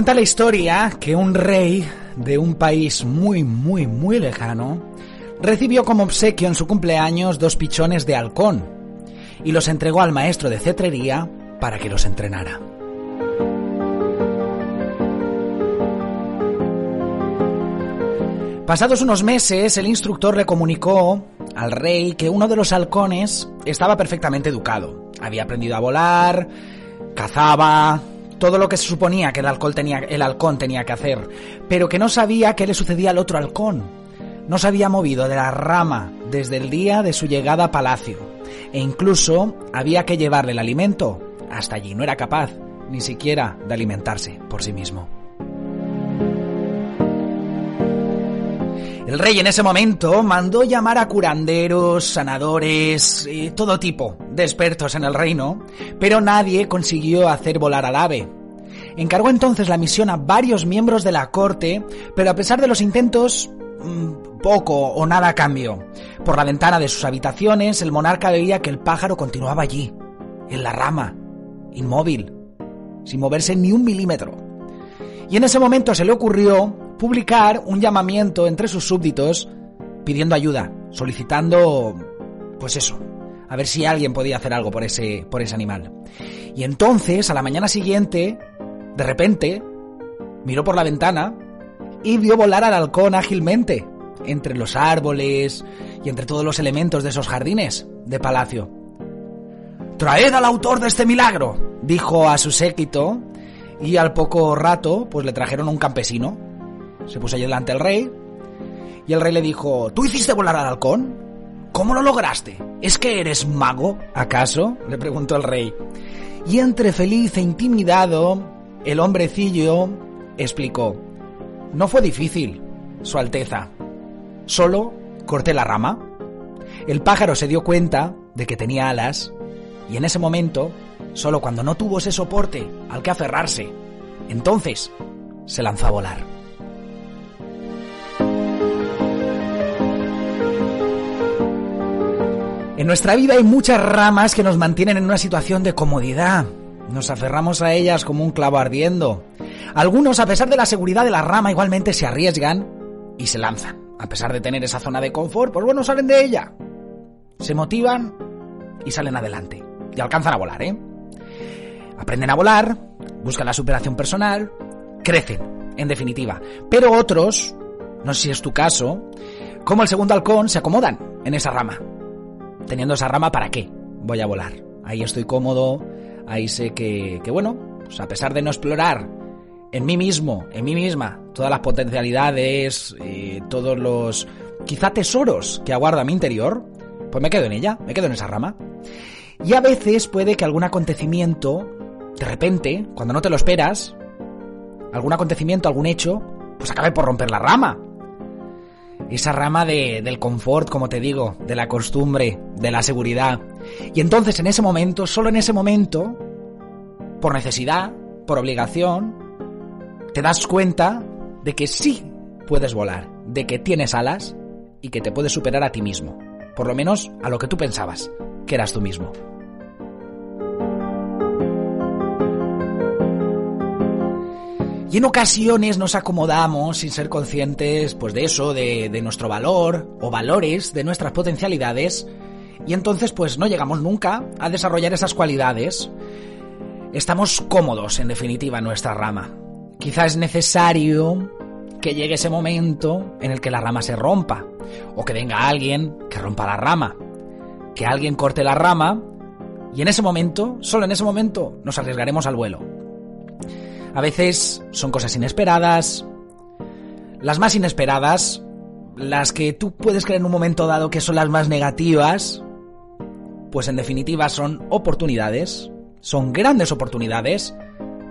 Cuenta la historia que un rey de un país muy, muy, muy lejano recibió como obsequio en su cumpleaños dos pichones de halcón y los entregó al maestro de cetrería para que los entrenara. Pasados unos meses, el instructor le comunicó al rey que uno de los halcones estaba perfectamente educado. Había aprendido a volar, cazaba, todo lo que se suponía que el, halcón tenía, el halcón tenía que hacer, pero que no sabía qué le sucedía al otro halcón. No se había movido de la rama desde el día de su llegada a palacio, e incluso había que llevarle el alimento hasta allí. No era capaz ni siquiera de alimentarse por sí mismo. El rey en ese momento mandó llamar a curanderos, sanadores, todo tipo de expertos en el reino, pero nadie consiguió hacer volar al ave. Encargó entonces la misión a varios miembros de la corte, pero a pesar de los intentos, mm, poco o nada cambió. Por la ventana de sus habitaciones, el monarca veía que el pájaro continuaba allí, en la rama, inmóvil, sin moverse ni un milímetro. Y en ese momento se le ocurrió publicar un llamamiento entre sus súbditos pidiendo ayuda, solicitando, pues eso, a ver si alguien podía hacer algo por ese, por ese animal. Y entonces, a la mañana siguiente, de repente, miró por la ventana y vio volar al halcón ágilmente, entre los árboles y entre todos los elementos de esos jardines de palacio. Traed al autor de este milagro, dijo a su séquito, y al poco rato, pues le trajeron un campesino, se puso allí delante el rey y el rey le dijo, ¿tú hiciste volar al halcón? ¿Cómo lo lograste? ¿Es que eres mago, acaso? le preguntó el rey. Y entre feliz e intimidado, el hombrecillo explicó, no fue difícil, Su Alteza. Solo corté la rama. El pájaro se dio cuenta de que tenía alas y en ese momento, solo cuando no tuvo ese soporte al que aferrarse, entonces se lanzó a volar. En nuestra vida hay muchas ramas que nos mantienen en una situación de comodidad. Nos aferramos a ellas como un clavo ardiendo. Algunos, a pesar de la seguridad de la rama, igualmente se arriesgan y se lanzan. A pesar de tener esa zona de confort, pues bueno, salen de ella. Se motivan y salen adelante. Y alcanzan a volar, ¿eh? Aprenden a volar, buscan la superación personal, crecen, en definitiva. Pero otros, no sé si es tu caso, como el segundo halcón, se acomodan en esa rama teniendo esa rama, ¿para qué? Voy a volar. Ahí estoy cómodo, ahí sé que, que bueno, pues a pesar de no explorar en mí mismo, en mí misma, todas las potencialidades, eh, todos los quizá tesoros que aguarda mi interior, pues me quedo en ella, me quedo en esa rama. Y a veces puede que algún acontecimiento, de repente, cuando no te lo esperas, algún acontecimiento, algún hecho, pues acabe por romper la rama esa rama de, del confort, como te digo, de la costumbre, de la seguridad. Y entonces en ese momento, solo en ese momento, por necesidad, por obligación, te das cuenta de que sí puedes volar, de que tienes alas y que te puedes superar a ti mismo, por lo menos a lo que tú pensabas, que eras tú mismo. Y en ocasiones nos acomodamos sin ser conscientes pues de eso, de, nuestro valor o valores, de nuestras potencialidades, y entonces pues no llegamos nunca a desarrollar esas cualidades. Estamos cómodos, en definitiva, en nuestra rama. Quizá es necesario que llegue ese momento en el que la rama se rompa, o que venga alguien que rompa la rama, que alguien corte la rama, y en ese momento, solo en ese momento, nos arriesgaremos al vuelo. A veces son cosas inesperadas. Las más inesperadas, las que tú puedes creer en un momento dado que son las más negativas, pues en definitiva son oportunidades, son grandes oportunidades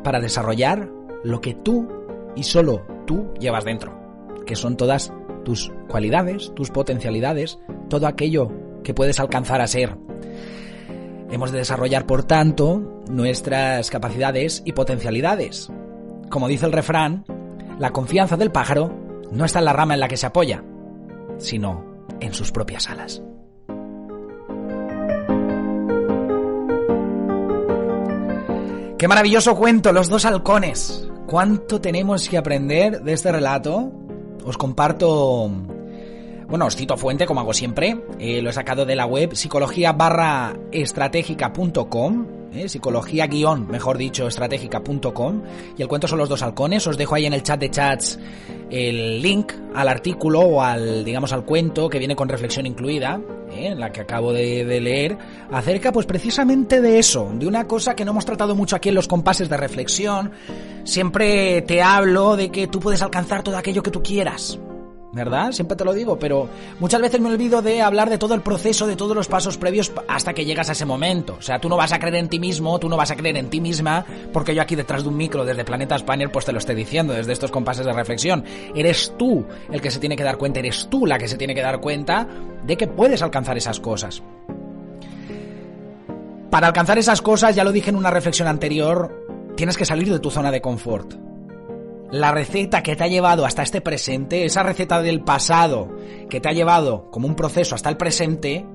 para desarrollar lo que tú y solo tú llevas dentro, que son todas tus cualidades, tus potencialidades, todo aquello que puedes alcanzar a ser. Hemos de desarrollar, por tanto, nuestras capacidades y potencialidades. Como dice el refrán, la confianza del pájaro no está en la rama en la que se apoya, sino en sus propias alas. Qué maravilloso cuento, los dos halcones. ¿Cuánto tenemos que aprender de este relato? Os comparto bueno, os cito fuente, como hago siempre. Eh, lo he sacado de la web psicología barra estratégica.com. Eh, psicología guion, mejor dicho, estratégica.com. Y el cuento son los dos halcones. Os dejo ahí en el chat de chats el link al artículo o al, digamos, al cuento que viene con reflexión incluida, eh, en la que acabo de, leer, acerca pues precisamente de eso, de una cosa que no hemos tratado mucho aquí en los compases de reflexión. Siempre te hablo de que tú puedes alcanzar todo aquello que tú quieras. ¿Verdad? Siempre te lo digo, pero muchas veces me olvido de hablar de todo el proceso, de todos los pasos previos hasta que llegas a ese momento. O sea, tú no vas a creer en ti mismo, tú no vas a creer en ti misma, porque yo aquí detrás de un micro desde Planeta Spanier pues te lo estoy diciendo, desde estos compases de reflexión. Eres tú el que se tiene que dar cuenta, eres tú la que se tiene que dar cuenta de que puedes alcanzar esas cosas. Para alcanzar esas cosas, ya lo dije en una reflexión anterior, tienes que salir de tu zona de confort la receta que te ha llevado hasta este presente, esa receta del pasado que te ha llevado como un proceso hasta el presente,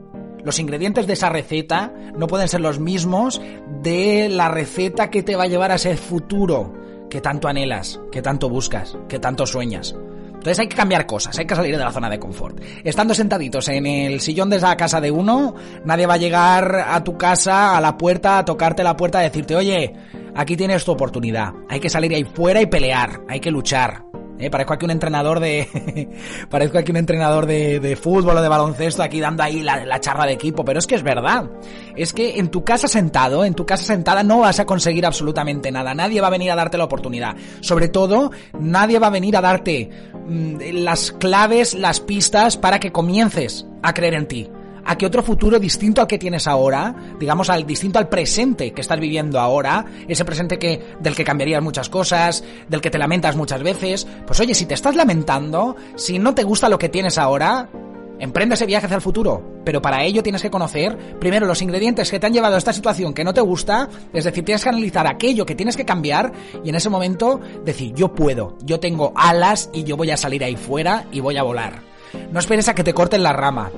los ingredientes de esa receta no pueden ser los mismos de la receta que te va a llevar a ese futuro que tanto anhelas, que tanto buscas, que tanto sueñas. Entonces hay que cambiar cosas, hay que salir de la zona de confort. Estando sentaditos en el sillón de esa casa de uno, nadie va a llegar a tu casa, a la puerta, a tocarte la puerta, a decirte, oye, aquí tienes tu oportunidad. Hay que salir ahí fuera y pelear, hay que luchar. Eh, parezco aquí un entrenador de. parezco aquí un entrenador de, de, fútbol o de baloncesto aquí dando ahí la, la, charla de equipo. Pero es que es verdad. Es que en tu casa sentado, en tu casa sentada, no vas a conseguir absolutamente nada. Nadie va a venir a darte la oportunidad. Sobre todo, nadie va a venir a darte mmm, las claves, las pistas para que comiences a creer en ti a que otro futuro distinto al que tienes ahora, digamos al distinto al presente que estás viviendo ahora, ese presente que del que cambiarías muchas cosas, del que te lamentas muchas veces, pues oye, si te estás lamentando, si no te gusta lo que tienes ahora, Emprende ese viaje hacia el futuro, pero para ello tienes que conocer primero los ingredientes que te han llevado a esta situación que no te gusta, es decir, tienes que analizar aquello que tienes que cambiar y en ese momento decir, yo puedo, yo tengo alas y yo voy a salir ahí fuera y voy a volar. No esperes a que te corten la rama,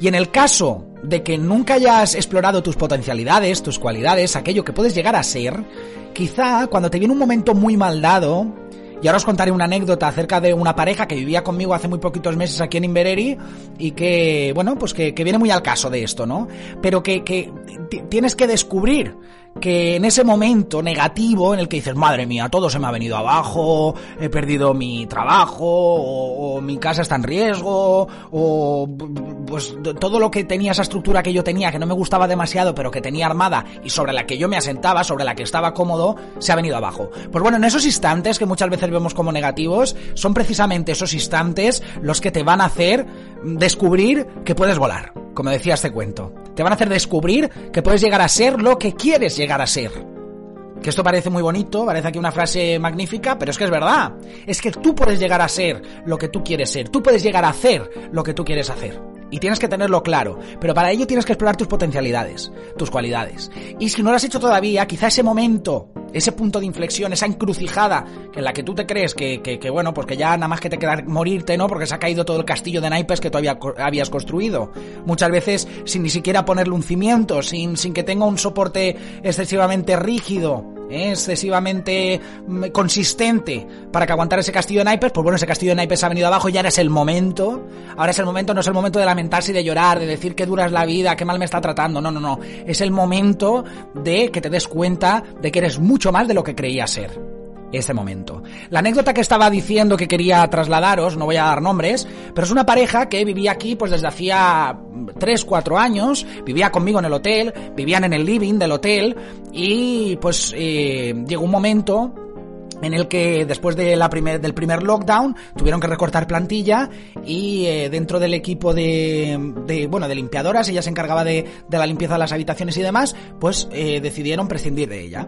y en el caso de que nunca hayas explorado tus potencialidades, tus cualidades, aquello que puedes llegar a ser, quizá cuando te viene un momento muy mal dado, y ahora os contaré una anécdota acerca de una pareja que vivía conmigo hace muy poquitos meses aquí en Invereri y que, bueno, pues que, que viene muy al caso de esto, ¿no? Pero que, que tienes que descubrir que en ese momento negativo en el que dices, madre mía, todo se me ha venido abajo, he perdido mi trabajo, o, mi casa está en riesgo, o pues todo lo que tenía esa estructura que yo tenía, que no me gustaba demasiado, pero que tenía armada y sobre la que yo me asentaba, sobre la que estaba cómodo, se ha venido abajo. Pues bueno, en esos instantes que muchas veces vemos como negativos, son precisamente esos instantes los que te van a hacer descubrir que puedes volar, como decía este cuento. Te van a hacer descubrir que puedes llegar a ser lo que quieres llegar a ser. Que esto parece muy bonito, parece aquí una frase magnífica, pero es que es verdad. Es que tú puedes llegar a ser lo que tú quieres ser. Tú puedes llegar a hacer lo que tú quieres hacer. Y tienes que tenerlo claro. Pero para ello tienes que explorar tus potencialidades, tus cualidades. Y si no lo has hecho todavía, quizá ese momento, ese punto de inflexión, esa encrucijada en la que tú te crees que, que, bueno, pues que ya nada más que te queda morirte, ¿no? Porque se ha caído todo el castillo de naipes que tú había, habías construido. Muchas veces sin ni siquiera ponerle un cimiento, sin, sin que tenga un soporte excesivamente rígido. Excesivamente consistente para que aguantara ese castillo de naipes, pues bueno, ese castillo de naipes ha venido abajo ya ahora es el momento. Ahora es el momento, no es el momento de lamentarse y de llorar, de decir que dura es la vida, que mal me está tratando. No, no, no. Es el momento de que te des cuenta de que eres mucho más de lo que creías ser ese momento. La anécdota que estaba diciendo que quería trasladaros, no voy a dar nombres, pero es una pareja que vivía aquí pues desde hacía 3, 4 años, vivía conmigo en el hotel, vivían en el living del hotel y pues eh, llegó un momento en el que después de la primer, del primer lockdown tuvieron que recortar plantilla y eh, dentro del equipo de, de, bueno de limpiadoras ella se encargaba de, de, la limpieza de las habitaciones y demás pues eh, decidieron prescindir de ella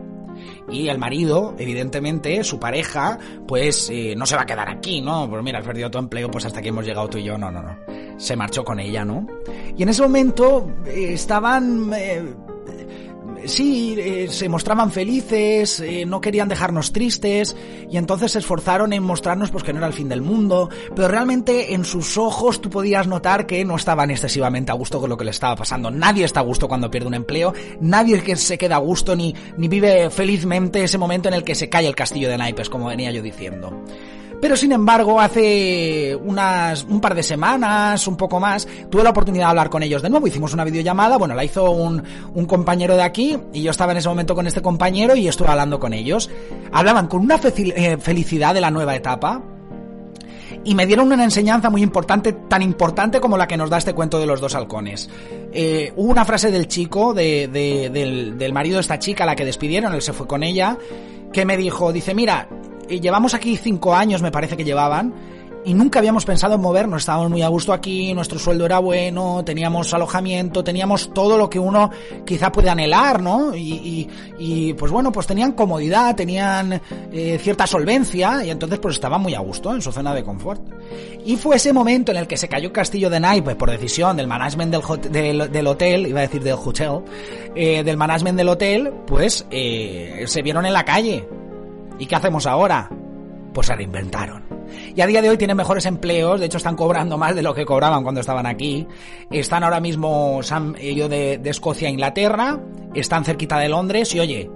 y el marido, evidentemente, su pareja, pues eh, no se va a quedar aquí, ¿no? Pues mira, has perdido tu empleo, pues hasta aquí hemos llegado tú y yo, no, no, no. Se marchó con ella, ¿no? Y en ese momento eh, estaban... Eh, sí, eh, se mostraban felices, eh, no querían dejarnos tristes y entonces se esforzaron en mostrarnos pues que no era el fin del mundo, pero realmente en sus ojos tú podías notar que no estaban excesivamente a gusto con lo que le estaba pasando. Nadie está a gusto cuando pierde un empleo, nadie que se queda a gusto ni, ni vive felizmente ese momento en el que se cae el castillo de naipes, como venía yo diciendo. Pero sin embargo, hace unas, un par de semanas, un poco más, tuve la oportunidad de hablar con ellos de nuevo. Hicimos una videollamada, bueno, la hizo un, un compañero de aquí y yo estaba en ese momento con este compañero y estuve hablando con ellos. Hablaban con una eh, felicidad de la nueva etapa, y me dieron una enseñanza muy importante, tan importante como la que nos da este cuento de los dos halcones. Eh, hubo una frase del chico, de, del, del, marido de esta chica, la que despidieron, él se fue con ella, que me dijo, dice, mira, llevamos aquí cinco años, me parece que llevaban, y nunca habíamos pensado en movernos, estábamos muy a gusto aquí, nuestro sueldo era bueno, teníamos alojamiento, teníamos todo lo que uno quizá puede anhelar, ¿no? Y, y, pues bueno, pues tenían comodidad, tenían eh, cierta solvencia y entonces pues estaban muy a gusto en su zona de confort. Y fue ese momento en el que se cayó castillo de Naipe por decisión del management del, del, hotel, iba a decir del hotel, eh, del management del hotel, pues eh, se vieron en la calle ¿Y qué hacemos ahora? Pues se reinventaron. Y a día de hoy tienen mejores empleos, de hecho están cobrando más de lo que cobraban cuando estaban aquí. Están ahora mismo, ellos de, de Escocia a Inglaterra, están cerquita de Londres y oye,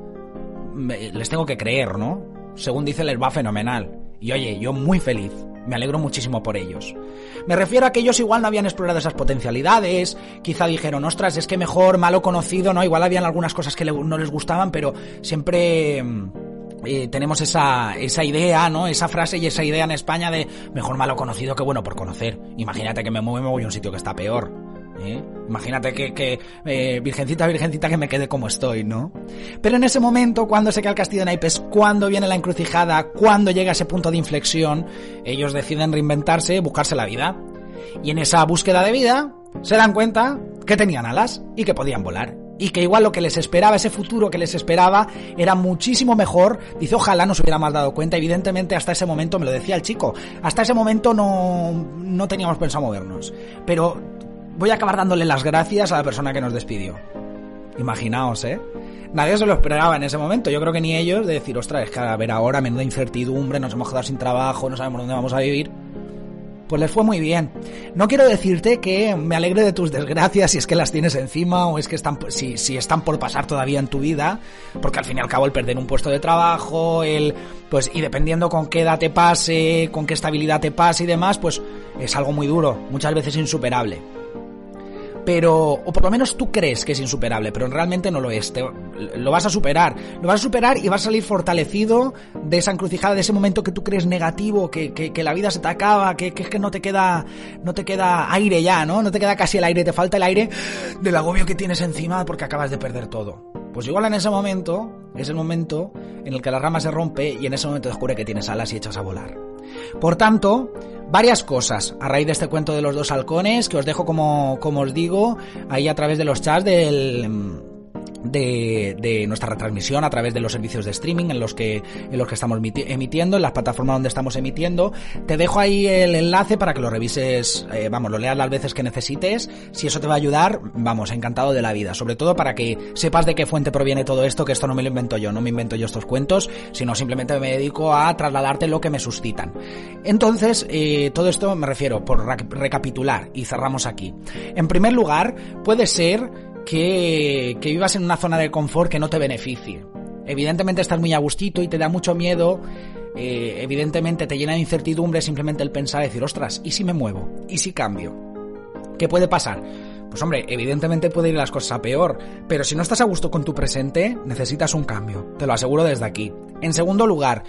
les tengo que creer, ¿no? Según dice, les va fenomenal. Y oye, yo muy feliz. Me alegro muchísimo por ellos. Me refiero a que ellos igual no habían explorado esas potencialidades, quizá dijeron, ostras, es que mejor malo conocido, ¿no? Igual habían algunas cosas que no les gustaban, pero siempre eh, tenemos esa, esa idea, ¿no? Esa frase y esa idea en España de mejor malo conocido que bueno por conocer. Imagínate que me muevo y me voy a un sitio que está peor. ¿eh? Imagínate que, que eh, virgencita, virgencita, que me quede como estoy, ¿no? Pero en ese momento, cuando se cae el castillo de naipes, cuando viene la encrucijada, cuando llega ese punto de inflexión, ellos deciden reinventarse, buscarse la vida. Y en esa búsqueda de vida, se dan cuenta que tenían alas y que podían volar y que igual lo que les esperaba, ese futuro que les esperaba, era muchísimo mejor. Dice, ojalá nos hubiéramos dado cuenta. Evidentemente, hasta ese momento, me lo decía el chico, hasta ese momento no, no teníamos pensado movernos. Pero voy a acabar dándole las gracias a la persona que nos despidió. Imaginaos, ¿eh? Nadie se lo esperaba en ese momento. Yo creo que ni ellos de decir, ostras, es que a ver ahora, menuda incertidumbre, nos hemos quedado sin trabajo, no sabemos dónde vamos a vivir pues les fue muy bien. No quiero decirte que me alegre de tus desgracias si es que las tienes encima o es que están, si, si están por pasar todavía en tu vida, porque al fin y al cabo el perder un puesto de trabajo, el, pues, y dependiendo con qué edad te pase, con qué estabilidad te pase y demás, pues es algo muy duro, muchas veces insuperable pero o por lo menos tú crees que es insuperable, pero realmente no lo es. lo vas a superar, lo vas a superar y vas a salir fortalecido de esa encrucijada, de ese momento que tú crees negativo, que, que, la vida se te acaba, que, que, que no te queda no te queda aire ya, ¿no? No te queda casi el aire, te falta el aire del agobio que tienes encima porque acabas de perder todo. Pues igual en ese momento, es el momento en el que la rama se rompe y en ese momento descubre que tienes alas y echas a volar. Por tanto, varias cosas a raíz de este cuento de los dos halcones que os dejo como, como os digo ahí a través de los chats del de, de, nuestra retransmisión a través de los servicios de streaming en los que en los que estamos emitiendo, en las plataformas donde estamos emitiendo. Te dejo ahí el enlace para que lo revises, eh, vamos, lo leas las veces que necesites. Si eso te va a ayudar, vamos, encantado de la vida. Sobre todo para que sepas de qué fuente proviene todo esto, que esto no me lo invento yo, no me invento yo estos cuentos, sino simplemente me dedico a trasladarte lo que me suscitan. Entonces, eh, todo esto me refiero, por recapitular, y cerramos aquí. En primer lugar, puede ser que, vivas en una zona de confort que no te beneficie. Evidentemente estás muy a gustito y te da mucho miedo, eh, evidentemente te llena de incertidumbre simplemente el pensar, decir, ostras, ¿y si me muevo? ¿Y si cambio? ¿Qué puede pasar? Pues hombre, evidentemente puede ir las cosas a peor, pero si no estás a gusto con tu presente, necesitas un cambio, te lo aseguro desde aquí. En segundo lugar,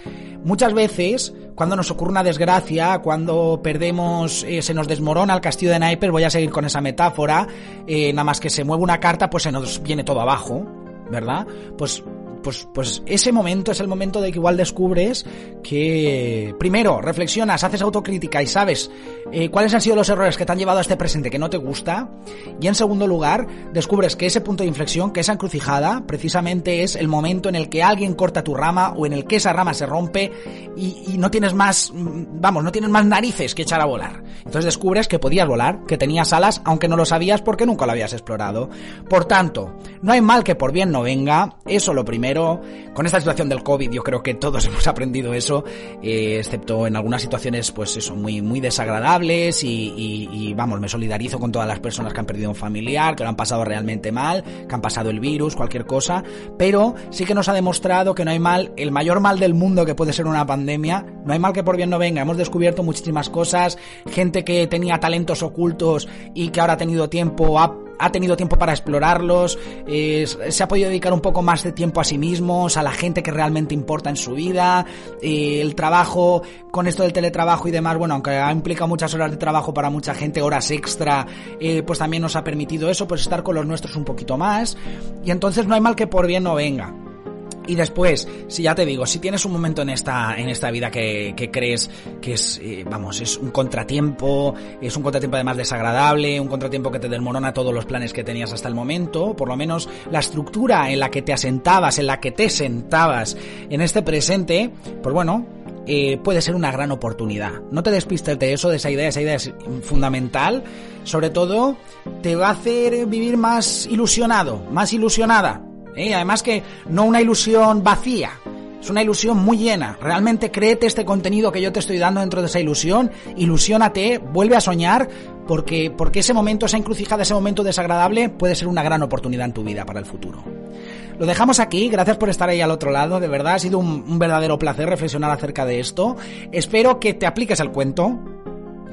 muchas veces, cuando nos ocurre una desgracia, cuando perdemos, eh, se nos desmorona el castillo de naipes, voy a seguir con esa metáfora, eh, nada más que se mueve una carta, pues se nos viene todo abajo, ¿verdad? Pues pues, pues ese momento es el momento de que igual descubres que, primero, reflexionas, haces autocrítica y sabes eh, cuáles han sido los errores que te han llevado a este presente que no te gusta. Y en segundo lugar, descubres que ese punto de inflexión, que esa encrucijada, precisamente es el momento en el que alguien corta tu rama o en el que esa rama se rompe y, y no tienes más, mm, vamos, no tienes más narices que echar a volar. Entonces descubres que podías volar, que tenías alas, aunque no lo sabías porque nunca lo habías explorado. Por tanto, no hay mal que por bien no venga, eso lo primero. Con esta situación del COVID yo creo que todos hemos aprendido eso, eh, excepto en algunas situaciones pues eso, muy, muy desagradables y, vamos, me solidarizo con todas las personas que han perdido un familiar, que lo han pasado realmente mal, que han pasado el virus, cualquier cosa, pero sí que nos ha demostrado que no hay mal, el mayor mal del mundo que puede ser una pandemia, no hay mal que por bien no venga, hemos descubierto muchísimas cosas, gente que tenía talentos ocultos y que ahora ha tenido tiempo, ha ha tenido tiempo para explorarlos, eh, se ha podido dedicar un poco más de tiempo a sí mismos, a la gente que realmente importa en su vida, eh, el trabajo con esto del teletrabajo y demás, bueno, aunque ha implicado muchas horas de trabajo para mucha gente, horas extra, eh, pues también nos ha permitido eso, pues estar con los nuestros un poquito más, y entonces no hay mal que por bien no venga. Y después, si ya te digo, si tienes un momento en esta, en esta vida que, que crees que es, eh, vamos, es un contratiempo, es un contratiempo además desagradable, un contratiempo que te desmorona todos los planes que tenías hasta el momento, por lo menos la estructura en la que te asentabas, en la que te sentabas en este presente, pues bueno, eh, puede ser una gran oportunidad. No te despistes de eso, de esa idea, esa idea es fundamental. Sobre todo, te va a hacer vivir más ilusionado, más ilusionada. ¿Eh? Además que no una ilusión vacía, es una ilusión muy llena. Realmente créete este contenido que yo te estoy dando dentro de esa ilusión, ilusiónate, vuelve a soñar, porque, porque ese momento, esa encrucijada, ese momento desagradable puede ser una gran oportunidad en tu vida para el futuro. Lo dejamos aquí, gracias por estar ahí al otro lado, de verdad ha sido un, un verdadero placer reflexionar acerca de esto. Espero que te apliques el cuento,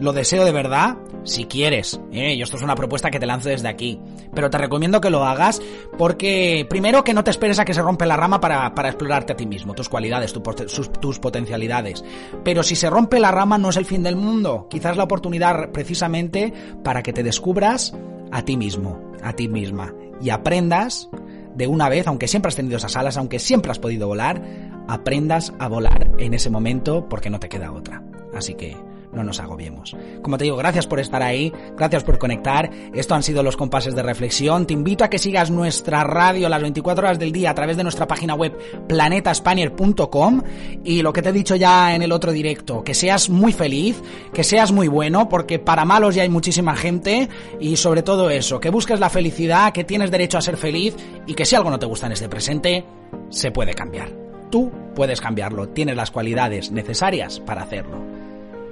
lo deseo de verdad, si quieres. ¿eh? Y esto es una propuesta que te lanzo desde aquí. Pero te recomiendo que lo hagas porque, primero, que no te esperes a que se rompe la rama para, para explorarte a ti mismo, tus cualidades, tus potencialidades. Pero si se rompe la rama no es el fin del mundo. Quizás la oportunidad precisamente para que te descubras a ti mismo, a ti misma. Y aprendas de una vez, aunque siempre has tenido esas alas, aunque siempre has podido volar, aprendas a volar en ese momento porque no te queda otra. Así que no nos agobiemos. Como te digo, gracias por estar ahí, gracias por conectar. Esto han sido los compases de reflexión. Te invito a que sigas nuestra radio las 24 horas del día a través de nuestra página web planetaspanier.com y lo que te he dicho ya en el otro directo, que seas muy feliz, que seas muy bueno, porque para malos ya hay muchísima gente y sobre todo eso, que busques la felicidad, que tienes derecho a ser feliz y que si algo no te gusta en este presente, se puede cambiar. Tú puedes cambiarlo, tienes las cualidades necesarias para hacerlo.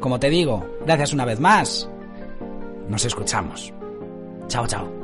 Como te digo, gracias una vez más. Nos escuchamos. Chao, chao.